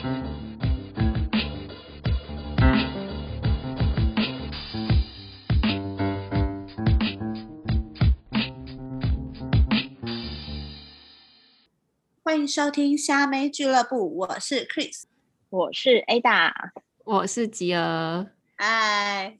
欢迎收听虾妹俱乐部，我是 Chris，我是 Ada，我是吉儿。嗨，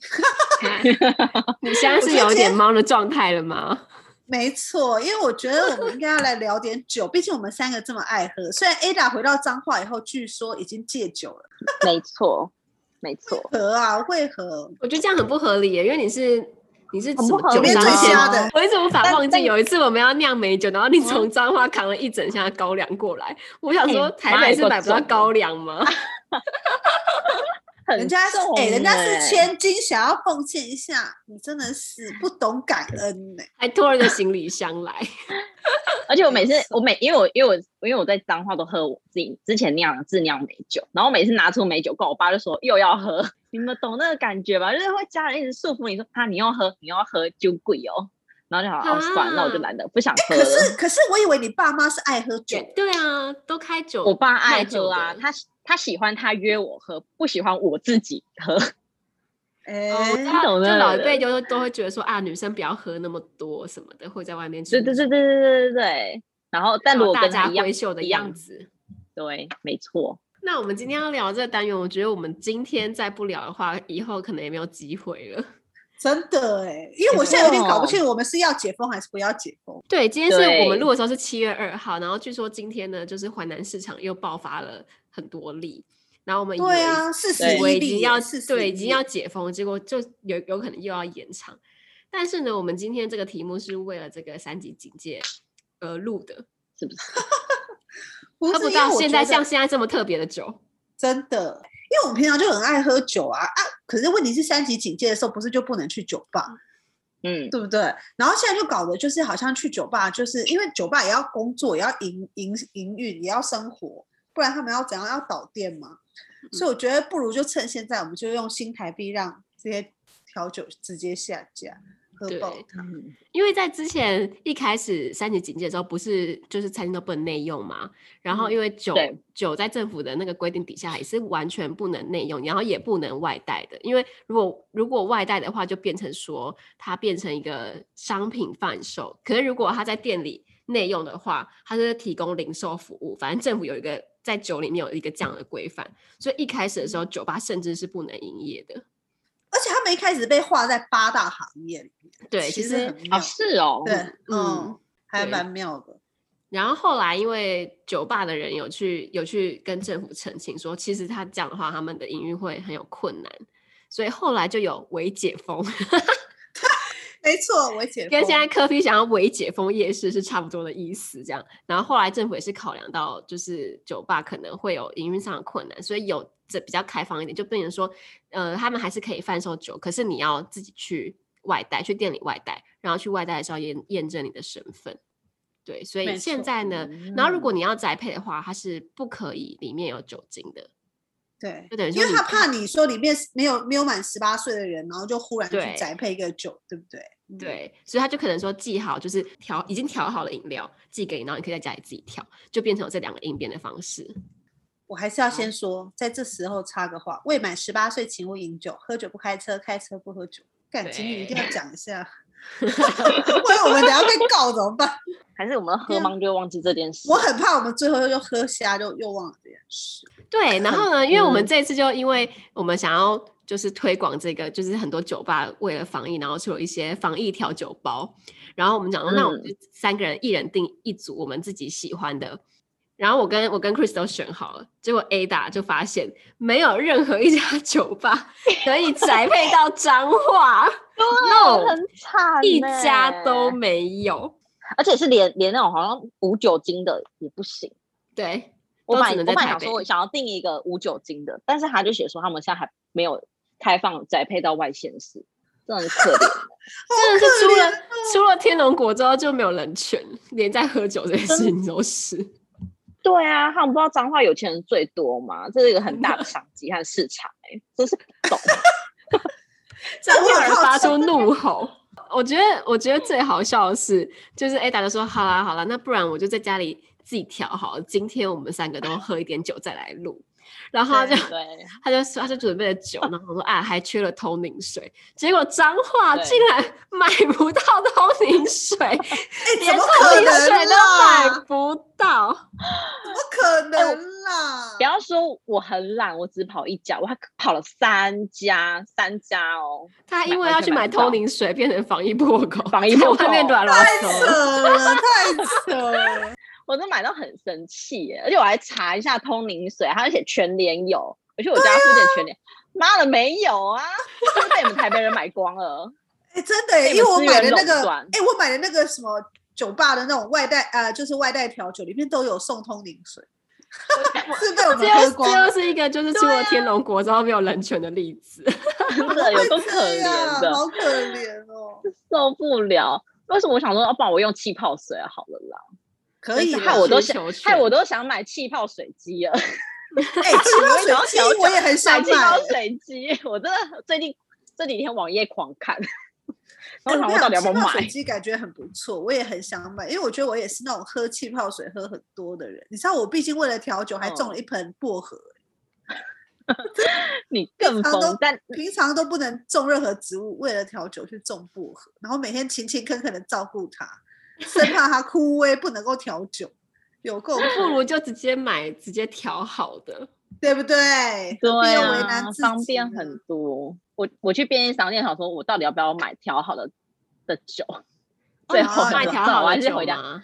你现在是有点猫的状态了吗？没错，因为我觉得我们应该要来聊点 酒，毕竟我们三个这么爱喝。虽然 Ada 回到彰化以后，据说已经戒酒了。没错，没错。喝啊，会喝。我觉得这样很不合理耶，因为你是。你是怎么酒商的？我一直无法忘记有一次我们要酿美酒，然后你从彰化扛了一整箱高粱过来。我想说，台北是买不到高粱吗？人家是哎，人家是千金，想要奉献一下，你真的是不懂感恩呢，还拖了个行李箱来。而且我每次，我每因为我因为我因为我在彰化都喝我自己之前酿的自酿美酒，然后每次拿出美酒，跟我爸就说又要喝。你们懂那个感觉吧？就是会家人一直束缚你说，啊，你要喝，你要喝酒贵哦。然后就好，好、啊哦、算，那我就懒得不想喝了。可是可是我以为你爸妈是爱喝酒。对啊，都开酒。我爸爱喝啊，他他喜欢他约我喝，不喜欢我自己喝。哎，我懂了。就老一辈就都会觉得说啊，女生不要喝那么多什么的，会在外面。对对对对对对对对。然后，但如果大家闺秀的样子，对，没错。那我们今天要聊这个单元，我觉得我们今天再不聊的话，以后可能也没有机会了。真的哎，因为我现在有点搞不清，我们是要解封还是不要解封？对，今天是我们录的时候是七月二号，然后据说今天呢，就是淮南市场又爆发了。很多例，然后我们对啊，四十以为已经要对已经要解封，结果就有有可能又要延长。但是呢，我们今天这个题目是为了这个三级警戒而录的，是不是？喝不到现在像现在这么特别的酒，真的，因为我们平常就很爱喝酒啊啊！可是问题是三级警戒的时候，不是就不能去酒吧，嗯，对不对？然后现在就搞得就是好像去酒吧，就是因为酒吧也要工作，也要营营营运，也要生活，不然他们要怎样？要倒店嘛。所以我觉得不如就趁现在，我们就用新台币让这些调酒直接下架。对，因为在之前一开始三级警戒的时候，不是就是餐厅都不能内用嘛？然后因为酒酒在政府的那个规定底下也是完全不能内用，然后也不能外带的。因为如果如果外带的话，就变成说它变成一个商品贩售。可是如果他在店里内用的话，他是提供零售服务。反正政府有一个在酒里面有一个这样的规范，所以一开始的时候，酒吧甚至是不能营业的。而且他们一开始被划在八大行业里面，对，其实啊是哦，对，嗯，还蛮妙的。然后后来因为酒吧的人有去有去跟政府澄清说，其实他这样的话，他们的营运会很有困难，所以后来就有微解封。没错，我解跟现在柯 P 想要微解封夜市是差不多的意思，这样。然后后来政府也是考量到，就是酒吧可能会有营运上的困难，所以有这比较开放一点，就变成说，呃，他们还是可以贩售酒，可是你要自己去外带，去店里外带，然后去外带的时候验验证你的身份。对，所以现在呢，然后如果你要宅配的话，它是不可以里面有酒精的。对，就等于说，因为他怕你说里面没有没有满十八岁的人，然后就忽然去宅配一个酒，对，对不对？对，所以他就可能说寄好，就是调已经调好了饮料寄给你，然后你可以在家里自己调，就变成有这两个应变的方式。我还是要先说，在这时候插个话：未满十八岁请勿饮酒，喝酒不开车，开车不喝酒。感情你一定要讲一下，不然我们等下被告怎么办？还是我们喝茫就忘记这件事？我很怕我们最后又喝瞎，就又忘了这件事。对，然后呢，因为我们这次就因为我们想要就是推广这个，就是很多酒吧为了防疫，然后出了一些防疫调酒包。然后我们讲说，那我们就三个人一人订一组我们自己喜欢的。然后我跟我跟 Chris 都选好了，结果 Ada 就发现没有任何一家 酒吧可以 宅配到彰化，no，很惨，一家都没有。而且是连连那种好像无酒精的也不行。对，我本来我本来想说我想要订一个无酒精的，但是他就写说他们现在还没有开放宅配到外县市，真的很可怜。真的是出了出了天龙国之后就没有人权，连在喝酒这件事情都是。对啊，他们不知道脏话有钱人最多嘛？这是一个很大的 商机和市场哎、欸，真是懂。脏话人发出怒吼。我觉得，我觉得最好笑的是，就是 Ada 就说：“好啦，好啦，那不然我就在家里自己调好了。今天我们三个都喝一点酒再来录。”然后他就 他就说他就准备了酒，然后我说啊还缺了通灵水，结果彰化竟然 买不到通灵水，连通灵水都买不到，怎么可 能啦？不要说我很懒，我只跑一家，我还跑了三家，三家哦。他因为要去买通灵水，变成防疫破口，防疫破口太扯了，太扯了。我都买到很生气耶，而且我还查一下通灵水，还有写全联有，而且我家附近全联，妈的没有啊，都被你们台北人买光了。哎，真的，因为我买的那个，哎，我买的那个什么酒吧的那种外带，呃，就是外带调酒里面都有送通灵水，是被我们喝光。这又是一个就是出了天龙国之后没有人权的例子，真的有多可怜的，好可怜哦，受不了。为什么我想说，要不然我用气泡水好了啦。可以，害我都想，害我都想买气泡水机了。哎，气泡水机我也很想买气泡水机，我真的最近这几天网页狂看。然后我到底要不要买？气泡水机感觉很不错，我也很想买，因为我觉得我也是那种喝气泡水喝很多的人。你知道，我毕竟为了调酒还种了一盆薄荷。你更疯，但平常都不能种任何植物，为了调酒去种薄荷，然后每天勤勤恳恳的照顾它。生怕它枯萎不能够调酒，有够不如就直接买直接调好的，对不对？对啊，方便很多。我我去便利商店想说，我到底要不要买调好的的酒？最后买调好的酒吗？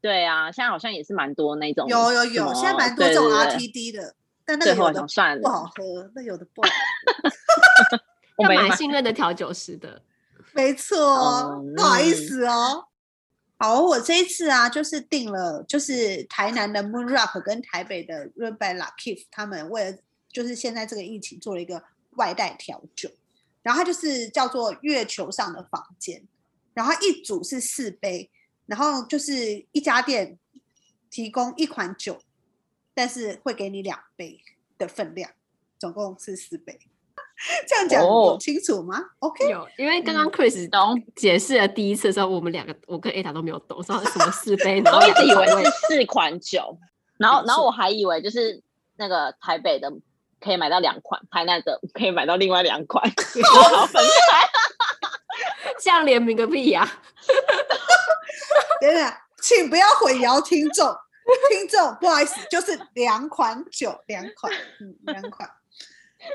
对啊，现在好像也是蛮多那种，有有有，现在蛮多这种 RTD 的，但那有的算了，不好喝，那有的不好喝。要买信任的调酒师的，没错，不好意思哦。好，我这一次啊，就是订了，就是台南的 Moon Rock 跟台北的 Run by L'Archive，他们为了就是现在这个疫情做了一个外带调酒，然后它就是叫做月球上的房间，然后一组是四杯，然后就是一家店提供一款酒，但是会给你两杯的分量，总共是四杯。这样讲有清楚吗？OK，有，因为刚刚 Chris 懂解释了第一次的时候，我们两个我跟 Ada 都没有懂，说什么四杯，然后一直以为是四款酒，然后然后我还以为就是那个台北的可以买到两款，台南的可以买到另外两款，好分开，这样联名个屁呀！等等，请不要混淆听众，听众不好意思，就是两款酒，两款，嗯，两款。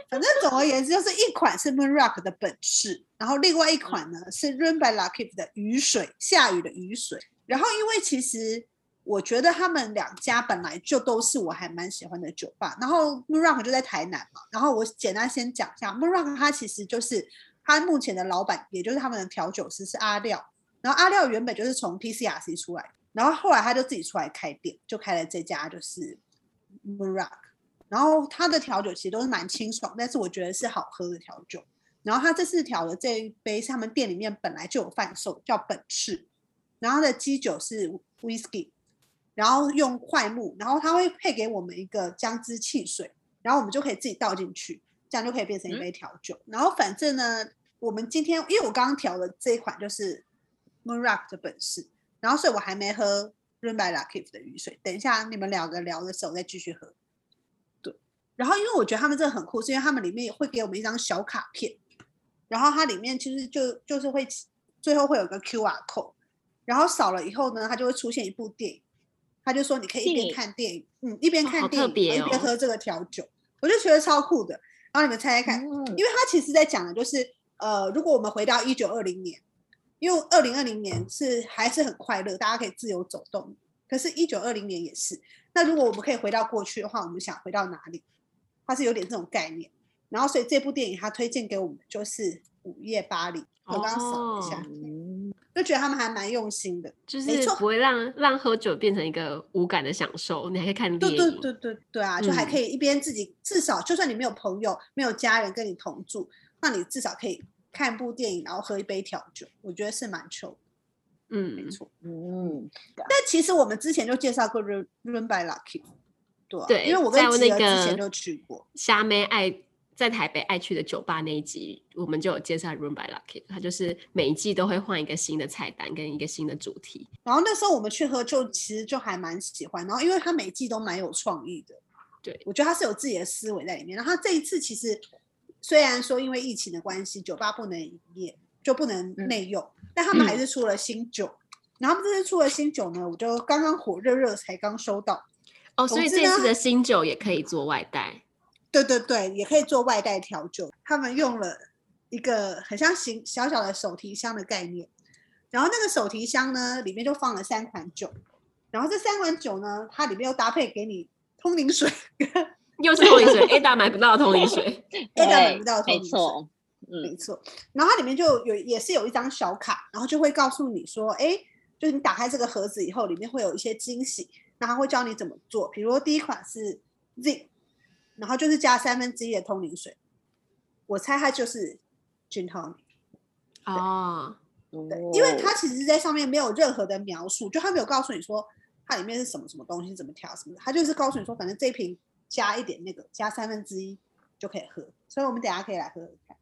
反正总而言之，就是一款是 Moon Rock 的本事，然后另外一款呢是 Run by L'Archive 的雨水，下雨的雨水。然后因为其实我觉得他们两家本来就都是我还蛮喜欢的酒吧。然后 Moon Rock 就在台南嘛，然后我简单先讲一下 Moon Rock，它其实就是他目前的老板，也就是他们的调酒师是阿廖。然后阿廖原本就是从 PCRC 出来，然后后来他就自己出来开店，就开了这家就是 Moon Rock。然后他的调酒其实都是蛮清爽，但是我觉得是好喝的调酒。然后他这次调的这一杯是他们店里面本来就有贩售，叫本赤。然后他的基酒是 whisky，然后用桧木，然后他会配给我们一个姜汁汽水，然后我们就可以自己倒进去，这样就可以变成一杯调酒。嗯、然后反正呢，我们今天因为我刚刚调的这一款就是 Moon Rock 的本事，然后所以我还没喝 Run by L'Archive 的雨水，等一下你们两个聊的时候再继续喝。然后，因为我觉得他们这个很酷，是因为他们里面也会给我们一张小卡片，然后它里面其实就就是会最后会有个 QR code，然后扫了以后呢，它就会出现一部电影，他就说你可以一边看电影，嗯，一边看电影，哦哦、一边喝这个调酒，我就觉得超酷的。然后你们猜猜看，嗯、因为它其实在讲的就是，呃，如果我们回到一九二零年，因为二零二零年是还是很快乐，大家可以自由走动，可是，一九二零年也是。那如果我们可以回到过去的话，我们想回到哪里？它是有点这种概念，然后所以这部电影它推荐给我们就是《午夜巴黎》，我刚刚扫一下，哦、就觉得他们还蛮用心的，就是不会让让喝酒变成一个无感的享受，你还可以看电影，对对对对对啊，就还可以一边自己、嗯、至少就算你没有朋友、没有家人跟你同住，那你至少可以看部电影，然后喝一杯调酒，我觉得是蛮臭。嗯，没错，嗯，但其实我们之前就介绍过 Run Run by L'Archive。对，因为我跟吉儿之前就去过虾妹爱在台北爱去的酒吧那一集，我们就有介绍 by L'Archive，它就是每一季都会换一个新的菜单跟一个新的主题。然后那时候我们去喝，就其实就还蛮喜欢。然后因为它每季都蛮有创意的，对，我觉得它是有自己的思维在里面。然后他这一次其实虽然说因为疫情的关系，酒吧不能营业，就不能内用，嗯、但他们还是出了新酒。嗯、然后他们这次出了新酒呢，我就刚刚火热热才刚收到。哦，所以这次的新酒也可以做外带。对对对，也可以做外带调酒。他们用了一个很像形小小的手提箱的概念，然后那个手提箱呢，里面就放了三款酒。然后这三款酒呢，它里面又搭配给你通灵水，又是通灵水，A 大买不到通灵水，A 大买不到通灵水，没错，嗯，没错。然后它里面就有也是有一张小卡，然后就会告诉你说，哎，就是你打开这个盒子以后，里面会有一些惊喜，然后会教你怎么做。比如第一款是 Z，然后就是加三分之一的通灵水，我猜它就是 Gin Tonic 哦，对，因为它其实在上面没有任何的描述，就它没有告诉你说。它里面是什么什么东西，怎么调什么的，它就是告诉你说，反正这一瓶加一点那个，加三分之一就可以喝。所以我们等下可以来喝喝看。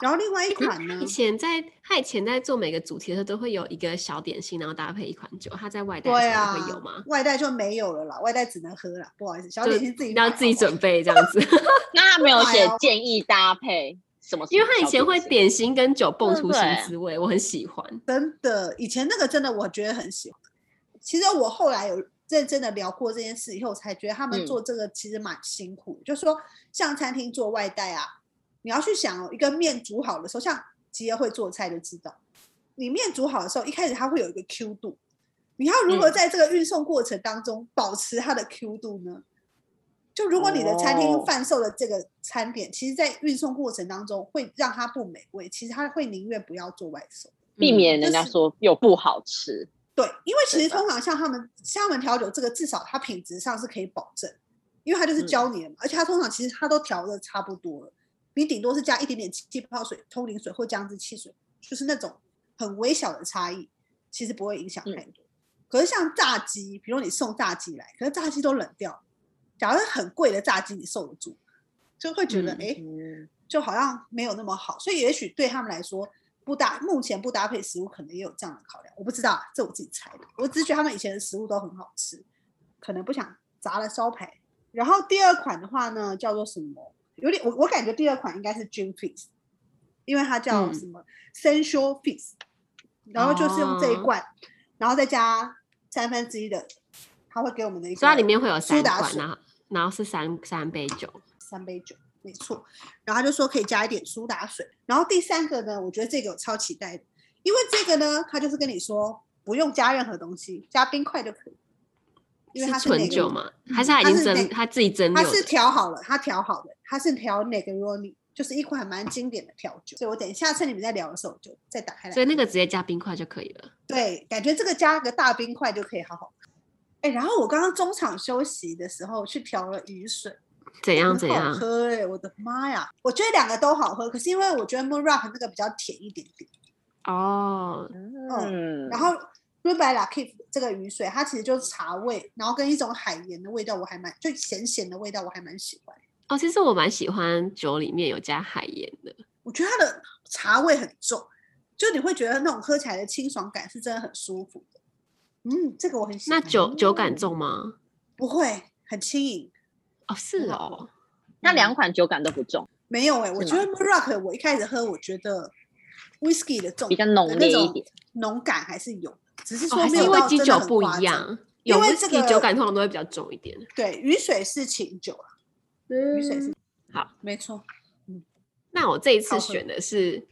然后另外一款呢，以前在他以前在做每个主题的时候，都会有一个小点心，然后搭配一款酒。他在外带的时候会有吗？啊？外带就没有了啦，外带只能喝了。不好意思，小点心自己要自己准备这样子。那他没有写建议搭配什么，因为他以前会点心跟酒蹦出新滋味，我很喜欢。真的，以前那个真的我觉得很喜欢。其实我后来有认真的聊过这件事以后，才觉得他们做这个其实蛮辛苦。嗯、就是说，像餐厅做外带啊，你要去想哦，一个面煮好的时候，像吉儿会做菜就知道，你面煮好的时候，一开始它会有一个 Q 度，你要如何在这个运送过程当中保持它的 Q 度呢？嗯、就如果你的餐厅贩售的这个餐点，哦、其实在运送过程当中会让它不美味，其实他会宁愿不要做外送，避免人家说又不好吃。对，因为其实通常像他们像他们调酒这个，至少它品质上是可以保证，因为它就是教你的嘛，嗯、而且它通常其实它都调的差不多了，你顶多是加一点点气泡水、通灵水或姜汁汽水，就是那种很微小的差异，其实不会影响太多。嗯、可是像炸鸡，比如你送炸鸡来，可是炸鸡都冷掉，假如很贵的炸鸡你受得住，就会觉得哎、嗯，就好像没有那么好，所以也许对他们来说。不搭，目前不搭配食物，可能也有这样的考量，我不知道，这我自己猜的。我只是觉得他们以前的食物都很好吃，可能不想砸了招牌。然后第二款的话呢，叫做什么？有点我我感觉第二款应该是 Gin Fizz，因为它叫什么 Sensual Fizz，然后就是用这一罐，然后再加三分之一的，它会给我们的一个，所以它里面会有三罐，然后然后是三三杯酒，三杯酒。没错，然后他就说可以加一点苏打水，然后第三个呢，我觉得这个我超期待的，因为这个呢，他就是跟你说不用加任何东西，加冰块就可以，因为它是纯酒嘛，还是他已经蒸，他自己蒸，它是调好了，它调好的，它是调 Negroni，就是一款蛮经典的调酒，所以我等一下趁你们在聊的时候就再打开来，所以那个直接加冰块就可以了，对，感觉这个加个大冰块就可以好好喝，哎，然后我刚刚中场休息的时候去调了雨水。怎样怎样？好喝哎、欸！我的妈呀！我觉得两个都好喝，可是因为我觉得 Moon Rock 那个比较甜一点点。哦，嗯。然后 Rue by la Cave 这个雨水，它其实就是茶味，然后跟一种海盐的味道，我还蛮就咸咸的味道，我还蛮喜欢。哦，其实我蛮喜欢酒里面有加海盐的。我觉得它的茶味很重，就你会觉得那种喝起来的清爽感是真的很舒服的。嗯，这个我很喜欢。那酒酒感重吗？不会，很轻盈。哦，是哦，那两款酒感都不重，没有哎、欸，我觉得 Rock 我一开始喝，我觉得 Whisky 的重比较浓烈一点，浓感还是有，只是说没有到真的很夸张。因为这个酒感通常都会比较重一点。对，雨水是琴酒啊，嗯、雨水是好，没错。嗯，那我这一次选的是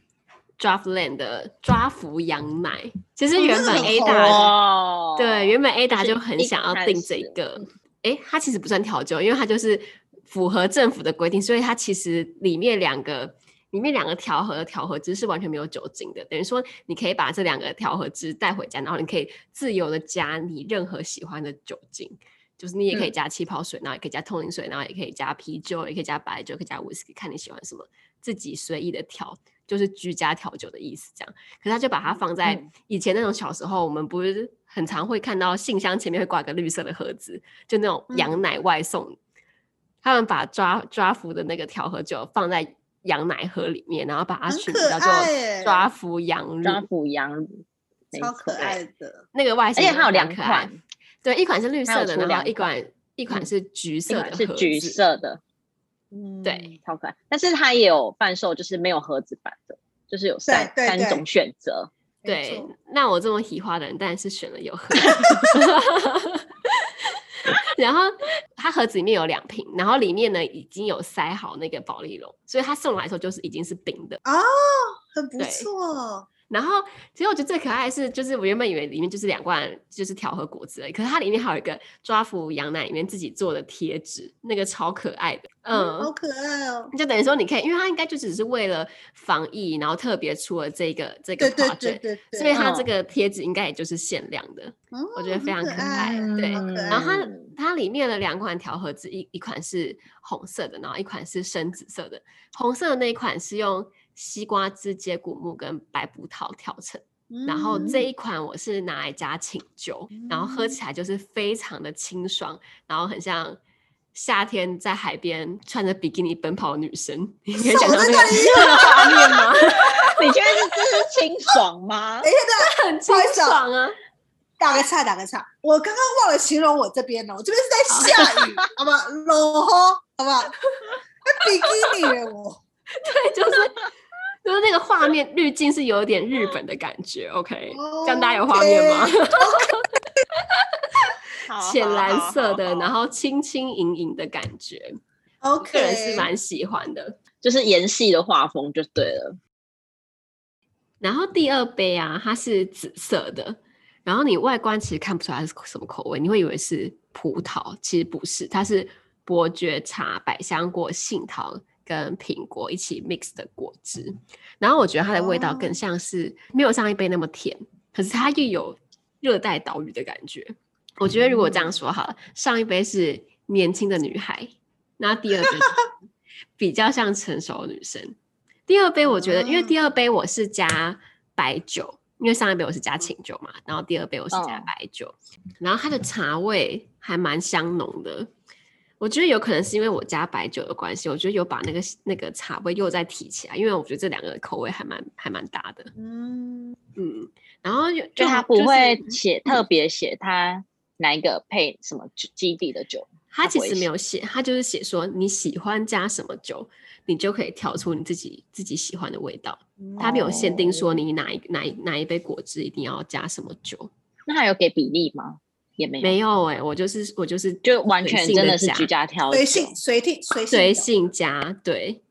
Draftland 的抓浮羊奶。其实原本 Ada、哦、对，原本 Ada 就很想要订这个。哎，它其实不算调酒，因为它就是符合政府的规定，所以它其实里面两个里面两个调和的调和汁是完全没有酒精的。等于说，你可以把这两个调和汁带回家，然后你可以自由的加你任何喜欢的酒精，就是你也可以加气泡水，嗯、然后也可以加通灵水，然后也可以加啤酒，也可以加白酒，可以加威士忌，看你喜欢什么，自己随意的调，就是居家调酒的意思。这样，可是他就把它放在以前那种小时候，我们不是。很常会看到信箱前面会挂个绿色的盒子，就那种羊奶外送。嗯、他们把抓抓服的那个调和酒放在羊奶盒里面，然后把它取名叫做抓浮羊抓浮羊乳，超可爱的。那个外形，而且还有两款，对，一款是绿色的，然后一款一款是橘色的，是橘色的，嗯，对，超可爱。但是它也有贩售，就是没有盒子版的，就是有三三种选择。对，那我这么喜欢的人，当然是选了有盒。然后它盒子里面有两瓶，然后里面呢已经有塞好那个保丽龙，所以他送来的时候就是已经是冰的哦，很不错。然后，其实我觉得最可爱的是，就是我原本以为里面就是两罐就是调和果汁而已，可是它里面还有一个抓福羊奶里面自己做的贴纸，那个超可爱的，嗯，嗯好可爱哦。就等于说你可以，因为它应该就只是为了防疫，然后特别出了这个这个 project，对对对对，所以它这个贴纸应该也就是限量的，嗯、我觉得非常可爱。嗯、对，然后它它里面的两款调和纸，一一款是红色的，然后一款是深紫色的，红色的那一款是用。西瓜汁、接骨木跟白葡萄调成，嗯、然后这一款我是拿来加清酒，嗯、然后喝起来就是非常的清爽，然后很像夏天在海边穿着比基尼奔跑的女生。你可以想到 那个画面吗？你觉得是这是清爽吗？哎呀，很清爽啊！打个岔，打个岔，我刚刚忘了形容我这边了，我这边是在下雨，好不好？落雨，好不好？比基尼我，对，就是。就是那个画面滤镜是有点日本的感觉，OK，这样大家有画面吗？浅蓝色的，然后轻轻盈盈的感觉，OK，个人是蛮喜欢的，就是盐系的画风就对了。然后第二杯啊，它是紫色的，然后你外观其实看不出来是什么口味，你会以为是葡萄，其实不是，它是伯爵茶、百香果、杏桃。跟苹果一起 mix 的果汁，然后我觉得它的味道更像是没有上一杯那么甜，可是它又有热带岛屿的感觉。我觉得如果这样说好了，上一杯是年轻的女孩，那第二杯比较像成熟的女生。第二杯我觉得，因为第二杯我是加白酒，因为上一杯我是加清酒嘛，然后第二杯我是加白酒，然后它的茶味还蛮香浓的。我觉得有可能是因为我加白酒的关系，我觉得有把那个那个茶味又再提起来，因为我觉得这两个口味还蛮还蛮搭的。嗯嗯，然后就，就他不会写、就是、特别写他哪一个配什么基地的酒，他其实没有写，他就是写说你喜欢加什么酒，你就可以调出你自己自己喜欢的味道。他没有限定说你哪一哪一哪一杯果汁一定要加什么酒。那还有给比例吗？也没有没有哎、欸，我就是我就是就完全真的是居家挑，随性随听随随性加，对，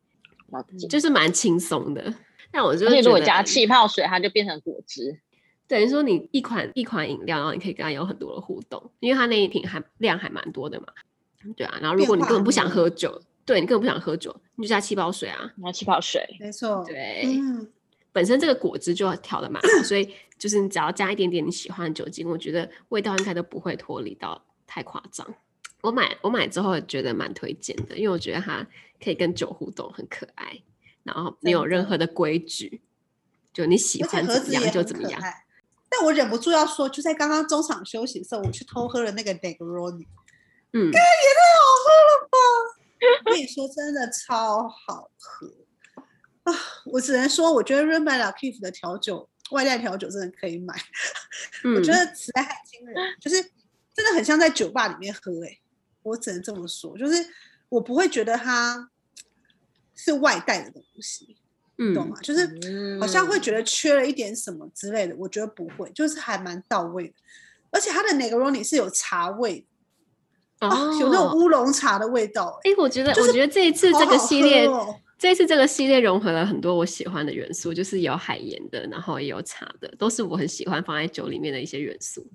就是蛮轻松的。那我就觉得如果加气泡水，它就变成果汁，等于说你一款一款饮料，然后你可以跟它有很多的互动，因为它那一瓶还量还蛮多的嘛。对啊，然后如果你根本不想喝酒，对你根本不想喝酒，你就加气泡水啊，加气泡水，没错，对。嗯本身这个果汁就调的蛮好，所以就是你只要加一点点你喜欢的酒精，我觉得味道应该都不会脱离到太夸张。我买我买之后觉得蛮推荐的，因为我觉得它可以跟酒互动，很可爱，然后没有任何的规矩，就你喜欢怎么样就怎么样。但我忍不住要说，就在刚刚中场休息的时候，我去偷喝了那个 Negroni，嗯，也太好喝了吧！我跟你说，真的超好喝。啊，我只能说，我觉得 Run by l'Archive 的调酒外带调酒真的可以买，嗯、我觉得实在很惊人，就是真的很像在酒吧里面喝哎、欸，我只能这么说，就是我不会觉得它是外带的东西，嗯，懂吗？就是好像会觉得缺了一点什么之类的，我觉得不会，就是还蛮到位的，而且它的 Negroni 是有茶味哦，哦，有那种乌龙茶的味道、欸，哎、欸，我觉得，我觉得这一次这个系列。这次这个系列融合了很多我喜欢的元素，就是有海盐的，然后也有茶的，都是我很喜欢放在酒里面的一些元素。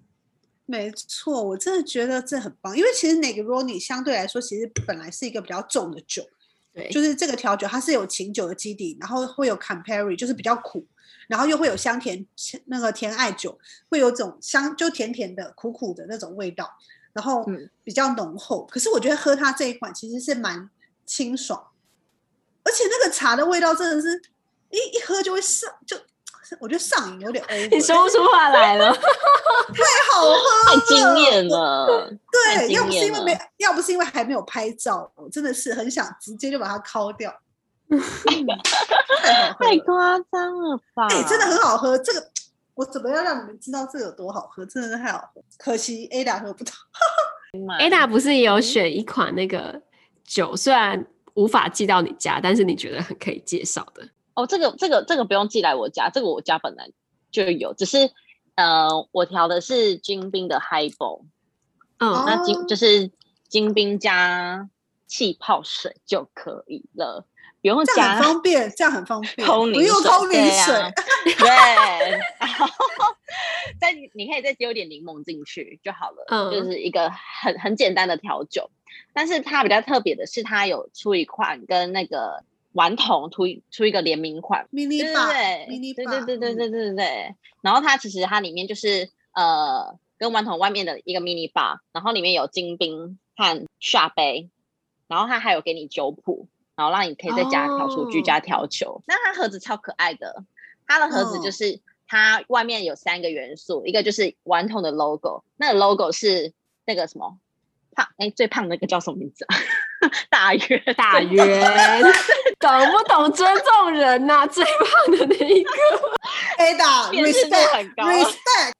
没错，我真的觉得这很棒，因为其实 Negroni 相对来说，其实本来是一个比较重的酒，对，就是这个调酒它是有琴酒的基底，然后会有 Campari，就是比较苦，然后又会有香甜那个甜艾酒，会有种香就甜甜的、苦苦的那种味道，然后比较浓厚。嗯、可是我觉得喝它这一款其实是蛮清爽。而且那个茶的味道真的是一一喝就会上，就我觉得上瘾有点 over。你说不出话来了，太好喝，太惊艳了。对，要不是因为没，要不是因为还没有拍照，我真的是很想直接就把它抠掉。太好喝，太夸张了吧？哎、欸，真的很好喝。这个我怎么样让你们知道这有多好喝？真的是太好喝。可惜 Ada 喝不到。Ada 不是也有选一款那个酒，虽然无法寄到你家，但是你觉得很可以介绍的？哦，这个这个这个不用寄来我家，这个我家本来就有，只是呃，我调的是金冰的 Highball，嗯，那金就是金冰加气泡水就可以了。不用加，很方便，这样很方便，不用通灵水，对，啊、然后再你可以再丢点柠檬进去就好了，嗯，就是一个很很简单的调酒。但是它比较特别的是，它有出一款跟那个顽童出出一个联名款，mini bar，对对对对对对对对。然后它其实它里面就是呃，跟顽童外面的一个 mini bar，然后里面有金冰和下杯，然后它还有给你酒谱。然后让你可以在家调出居家调酒。Oh. 那它盒子超可爱的，它的盒子就是它外面有三个元素，oh. 一个就是顽童的 logo，那个 logo 是那个什么胖哎最胖那个叫什么名字啊？大圆大圆，懂不懂尊重人呐、啊？最胖的那一个，Ada respect 很高，respect。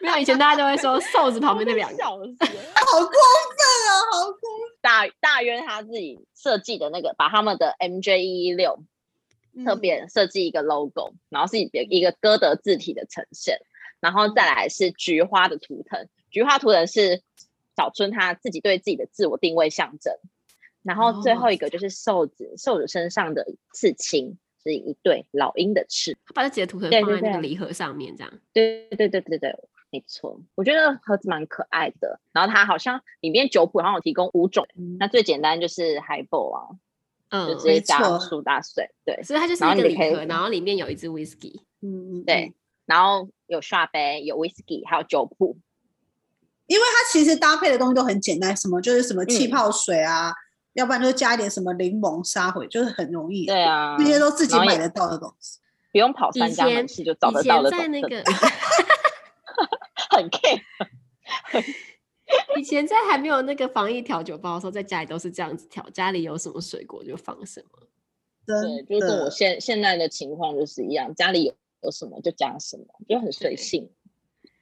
没有以前大家都会说 瘦子旁边那两个，好过分啊，好过分。大大约他自己设计的那个，把他们的 MJ 一一六特别设计一个 logo，、嗯、然后是一个歌德字体的呈现，然后再来是菊花的图腾，菊花图腾是小春他自己对自己的自我定位象征，然后最后一个就是瘦子，瘦子身上的刺青是一对老鹰的翅，他把自己的图腾放在那个礼盒上面，这样，对对对对对。没错，我觉得盒子蛮可爱的。然后它好像里面酒谱好像有提供五种，嗯、那最简单就是 Highball 啊，嗯，就直接加苏打水，对，所以它就是一个礼盒，然后里面有一支 Whisky，嗯嗯，对，然后有刷杯，有 Whisky，还有酒谱。因为它其实搭配的东西都很简单，什么就是什么气泡水啊，嗯、要不然就加一点什么柠檬沙回，就是很容易。对啊，这些都自己买得到的东西，不用跑三家门市就找得到的东西。很 care。以前在还没有那个防疫调酒包的时候，在家里都是这样子调，家里有什么水果就放什么。对，就跟我现现在的情况就是一样，家里有有什么就加什么，就很随性。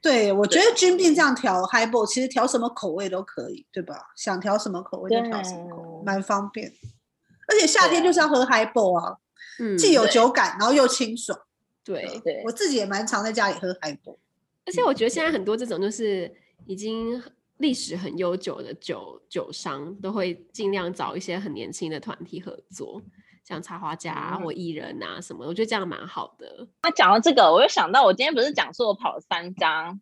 对，我觉得君病这样调 Highball，其实调什么口味都可以，对吧？想调什么口味就调什么口味，蛮方便。而且夏天就是要喝 Highball 啊，嗯，既有酒感，然后又清爽。对对，我自己也蛮常在家里喝 Highball。而且我觉得现在很多这种就是已经历史很悠久的酒酒商，都会尽量找一些很年轻的团体合作，像插画家、啊、或艺人啊什么，我觉得这样蛮好的。那讲到这个，我又想到我今天不是讲说我跑了三家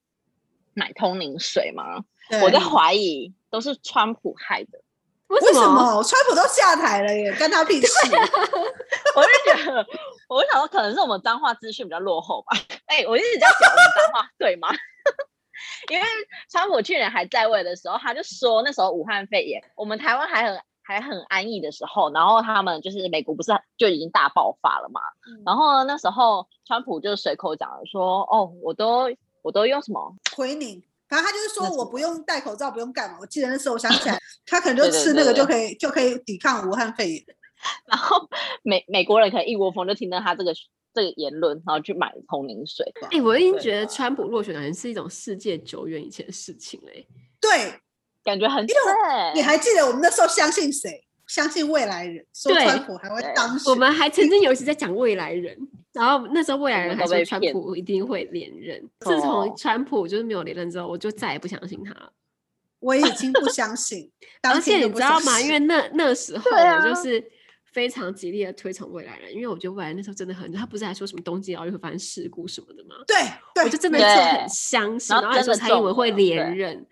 买通灵水吗？我在怀疑都是川普害的。为什么？川普都下台了耶，跟他屁事！我就觉得，我就想说，可能是我们脏话资讯比较落后吧。哎、欸，我一直在讲我们彰化，对吗？因为川普去年还在位的时候，他就说那时候武汉肺炎，我们台湾还很还很安逸的时候，然后他们就是美国不是就已经大爆发了嘛？嗯、然后那时候川普就随口讲了说：“哦，我都我都用什么回你。”反正他就是说我不用戴口罩，不用干嘛。我记得那时候，我想起来，他可能就吃那个就可以，就可以抵抗武汉肺炎。然后美美国人可能一窝蜂就听到他这个这个言论，然后去买通灵水。哎、欸，我已经觉得川普落选好像是一种世界久远以前的事情嘞。对，感觉很对。你还记得我们那时候相信谁？相信未来人，说川普还会当选。我们还曾经有一次在讲未来人，然后那时候未来人还说川普一定会连任。自从川普就是没有连任之后，我就再也不相信他了。我已经不相信。而且你知道吗？因为那那时 候我就是非常极力的推崇未来人，因为我觉得未来那时候真的很，他不是还说什么冬季奥运会发生事故什么的吗？对，对我就真的是很相信，然后还说蔡英文会连任。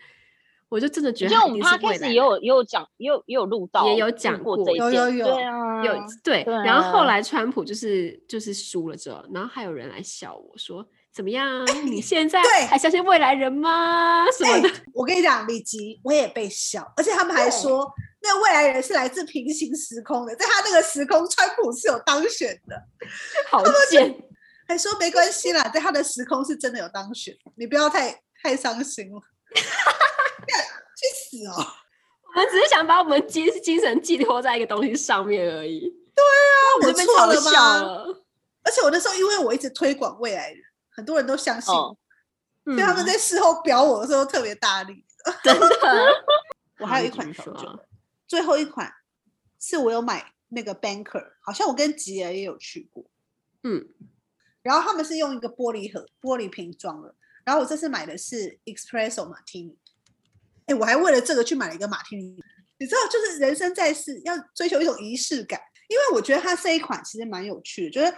我就真的觉得，因为我们他开始也有也有讲，也有也有录到，也有讲过这一有有有，对啊，有对。然后后来川普就是就是输了之后，然后还有人来笑我说：“怎么样？你现在还相信未来人吗？” 什么的。我跟你讲，李吉我也被笑，而且他们还说那个未来人是来自平行时空的，在他那个时空，川普是有当选的，好贱。还说没关系啦，在他的时空是真的有当选，你不要太太伤心了。去死哦！我们只是想把我们精精神寄托在一个东西上面而已。对啊，我错了吗？而且我那时候因为我一直推广未来人，很多人都相信，哦嗯、所以他们在事后表我的时候特别大力。真的。我还有一款调酒，最后一款是我有买那个 Banker，好像我跟吉儿也有去过。嗯，然后他们是用一个玻璃盒、玻璃瓶装的。然后我这次买的是 Espresso Martini。哎，我还为了这个去买了一个马提尼。你知道，就是人生在世要追求一种仪式感，因为我觉得它这一款其实蛮有趣的。就是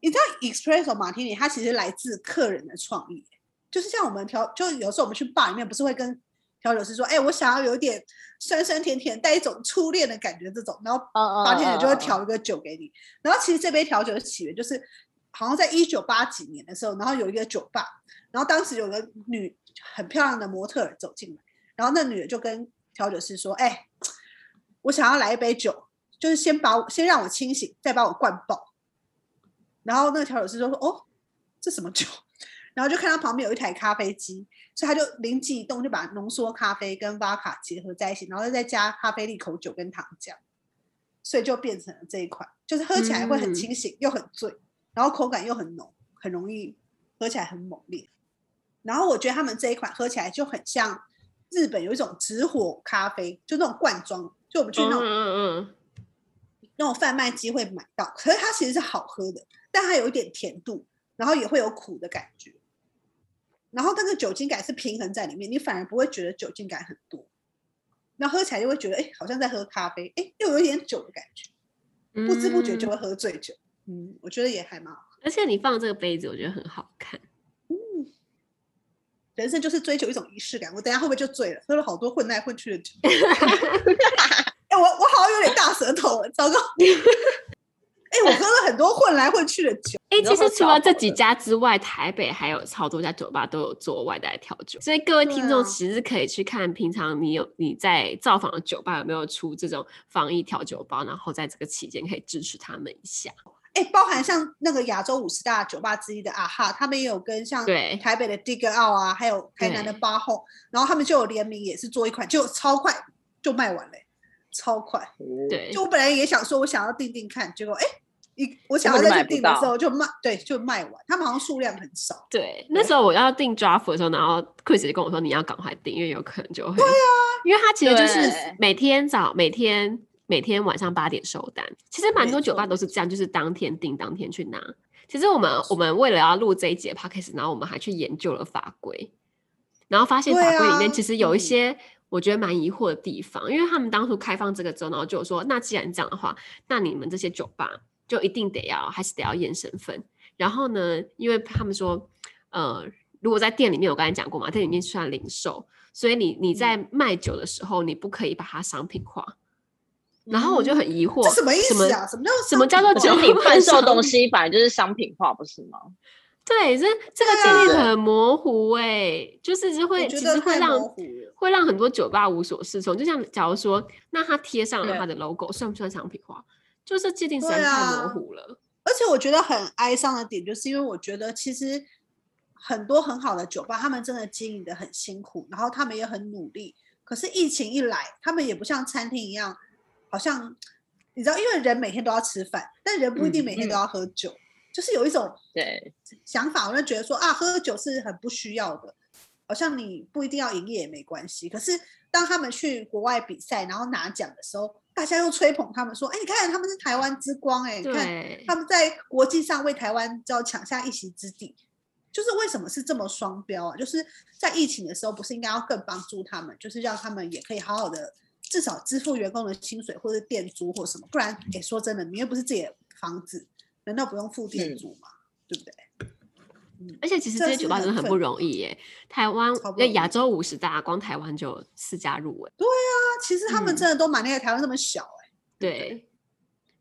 你知道 Espresso Martini，它其实来自客人的创意。就是像我们调，就有时候我们去 bar 里面，不是会跟调酒师说：“哎，我想要有点酸酸甜甜，带一种初恋的感觉。”这种，然后马提尼就会调一个酒给你。然后其实这杯调酒的起源就是好像在一九八几年的时候，然后有一个酒吧，然后当时有个女很漂亮的模特走进来，然后那女的就跟调酒师说：“哎。”我想要来一杯酒，就是先把我先让我清醒，再把我灌爆。然后那个调酒师就说：“哦，这什么酒？”然后就看到旁边有一台咖啡机，所以他就灵机一动，就把浓缩咖啡跟巴卡结合在一起，然后再加咖啡利口酒跟糖浆，所以就变成了这一款，就是喝起来会很清醒、嗯、又很醉，然后口感又很浓，很容易喝起来很猛烈。然后我觉得他们这一款喝起来就很像日本有一种直火咖啡，就那种罐装。就我们去那种嗯嗯嗯。那种贩卖机会买到，可是它其实是好喝的，但它有一点甜度，然后也会有苦的感觉，然后那个酒精感是平衡在里面，你反而不会觉得酒精感很多，那喝起来就会觉得哎，好像在喝咖啡，哎，又有一点酒的感觉，不知不觉就会喝醉酒，嗯，我觉得也还蛮好喝，而且你放这个杯子，我觉得很好看，嗯，人生就是追求一种仪式感，我等下会不会就醉了？喝了好多混来混去的酒。哎我我好像有点大舌头了，糟糕！哎，我喝了很多混来混去的酒。哎，其实除了这几家之外，台北还有超多家酒吧都有做外带调酒，所以各位听众其实可以去看，平常你有你在造访的酒吧有没有出这种防疫调酒包，然后在这个期间可以支持他们一下。哎，包含像那个亚洲五十大酒吧之一的啊哈，他们也有跟像台北的 Dig Out 啊，还有台南的八号，然后他们就有联名，也是做一款，就超快就卖完了。超快，对，就我本来也想说，我想要订订看，结果哎，一我想要再去订的时候就卖，对，就卖完。他们好像数量很少。对，那时候我要订 draft 的时候，然后 Chris 就跟我说，你要赶快订，因为有可能就会。对啊，因为他其实就是每天早、每天每天晚上八点收单。其实蛮多酒吧都是这样，就是当天订，当天去拿。其实我们我们为了要录这一节 podcast，然后我们还去研究了法规，然后发现法规里面其实有一些。我觉得蛮疑惑的地方，因为他们当初开放这个之后，然后就说，那既然这样的话，那你们这些酒吧就一定得要，还是得要验身份。然后呢，因为他们说，呃，如果在店里面，我刚才讲过嘛，店里面算零售，所以你你在卖酒的时候，你不可以把它商品化。然后我就很疑惑，这什么意思啊？什么叫什么叫做酒品 贩售东西，反正就是商品化，不是吗？对，这这个界定很模糊哎、欸，就是就会其实会让会让很多酒吧无所适从。就像假如说，那他贴上了他的 logo，算不算商品化？就是界定实在太模糊了、啊。而且我觉得很哀伤的点，就是因为我觉得其实很多很好的酒吧，他们真的经营的很辛苦，然后他们也很努力。可是疫情一来，他们也不像餐厅一样，好像你知道，因为人每天都要吃饭，但人不一定每天都要喝酒。嗯嗯就是有一种对想法，我就觉得说啊，喝酒是很不需要的，好像你不一定要营业也没关系。可是当他们去国外比赛，然后拿奖的时候，大家又吹捧他们说，哎，你看他们是台湾之光，哎，你看他们在国际上为台湾就要抢下一席之地。就是为什么是这么双标啊？就是在疫情的时候，不是应该要更帮助他们，就是让他们也可以好好的，至少支付员工的薪水或者店租或什么，不然，哎，说真的，你又不是自己的房子。难道不用付店租吗？嗯、对不对？而且其实这些酒吧真的很不容易耶。台湾那亚洲五十大，光台湾就四家入围。对啊，其实他们真的都蛮厉害。台湾这么小哎。对，对。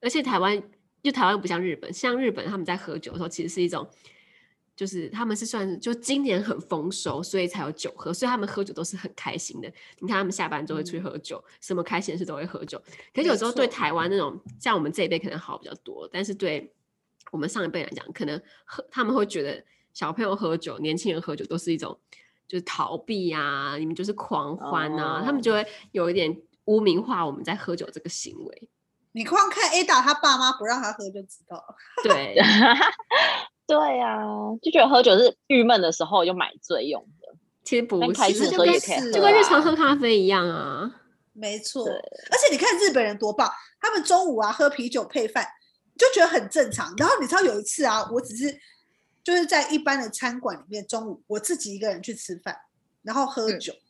而且台湾就台湾不像日本，像日本他们在喝酒的时候，其实是一种，就是他们是算是就今年很丰收，所以才有酒喝，所以他们喝酒都是很开心的。你看他们下班都会出去喝酒，嗯、什么开心的事都会喝酒。可是有时候对台湾那种像我们这一辈可能好比较多，但是对。我们上一辈来讲，可能喝他们会觉得小朋友喝酒、年轻人喝酒都是一种就是逃避啊，你们就是狂欢啊，oh. 他们就会有一点污名化我们在喝酒这个行为。你光看 Ada 他爸妈不让他喝就知道了。对，对啊，就觉得喝酒是郁闷的时候就买醉用的。其实不是，开心喝也可以，就跟日常喝咖啡一样啊。没错，而且你看日本人多棒，他们中午啊喝啤酒配饭，就觉得很正常。然后你知道有一次啊，我只是就是在一般的餐馆里面，中午我自己一个人去吃饭，然后喝酒，嗯、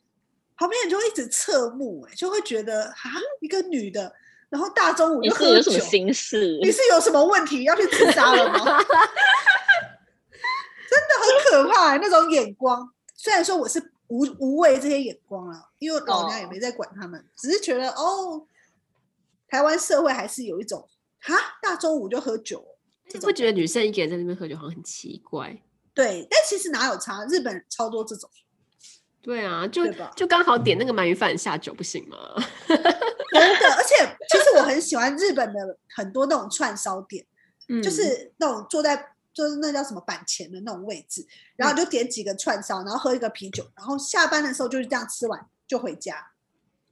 旁边人就会一直侧目、欸，哎，就会觉得啊，一个女的，然后大中午就喝酒，你是有什么心事？你是有什么问题要去自杀了吗？真的很可怕、欸，那种眼光。虽然说我是。无无畏这些眼光啊，因为老娘也没在管他们，oh. 只是觉得哦，台湾社会还是有一种哈，大中午就喝酒，你会觉得女生一个人在那边喝酒好像很奇怪。对，但其实哪有差？日本超多这种。对啊，就就刚好点那个鳗鱼饭下酒不行吗？真的，而且其实我很喜欢日本的很多那种串烧店，嗯，就是那种坐在。就是那叫什么板前的那种位置，然后就点几个串烧，然后喝一个啤酒，然后下班的时候就是这样吃完就回家，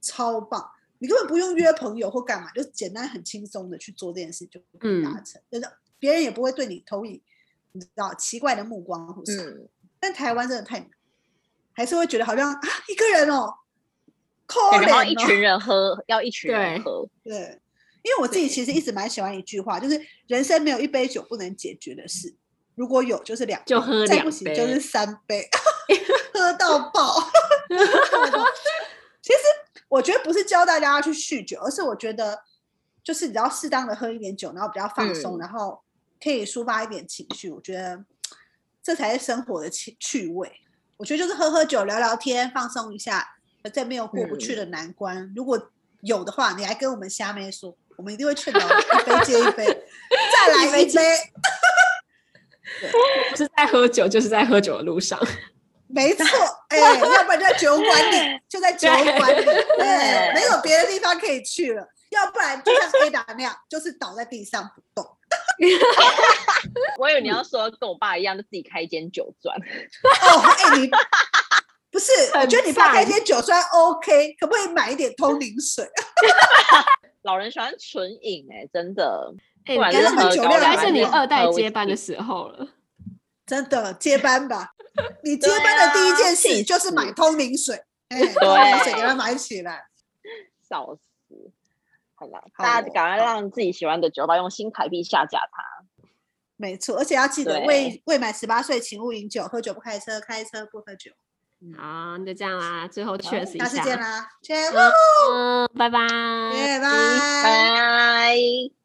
超棒！你根本不用约朋友或干嘛，就简单很轻松的去做这件事就可以达成，嗯、就是别人也不会对你投以你知道奇怪的目光或是、嗯、但台湾真的太难，还是会觉得好像啊一个人哦，可怜哦，一群人喝要一群人喝，对。因为我自己其实一直蛮喜欢一句话，就是人生没有一杯酒不能解决的事，如果有就是两杯，就喝两杯，再不行就是三杯，喝到爆。其实我觉得不是教大家要去酗酒，而是我觉得就是你要适当的喝一点酒，然后比较放松，嗯、然后可以抒发一点情绪，我觉得这才是生活的趣趣味。我觉得就是喝喝酒、聊聊天、放松一下，再没有过不去的难关。嗯、如果有的话，你还跟我们虾妹说。我们一定会劝导一杯接一杯，再来一杯。不是在喝酒，就是在喝酒的路上。没错，哎、欸，要不然就在酒馆里，就在酒馆里，对，没有别的地方可以去了。要不然就像 Ada 那样，就是倒在地上不动。我以为你要说跟我爸一样，就自己开一间酒庄。哦，哎、欸，你不是？我觉得你爸开一间酒庄 OK，可不可以买一点通灵水？老人喜欢纯饮，哎，真的，哎、欸，你喝酒量是你二代接班的时候了，真的接班吧？你接班的第一件事就是买通灵水，哎、啊，通灵水给他买起来，笑死！好了，大家赶快让自己喜欢的酒吧用新台币下架它。没错，而且要记得未未满十八岁请勿饮酒，喝酒不开车，开车不喝酒。好，那就这样啦。最后确实一下，下次见啦，拜拜，拜拜。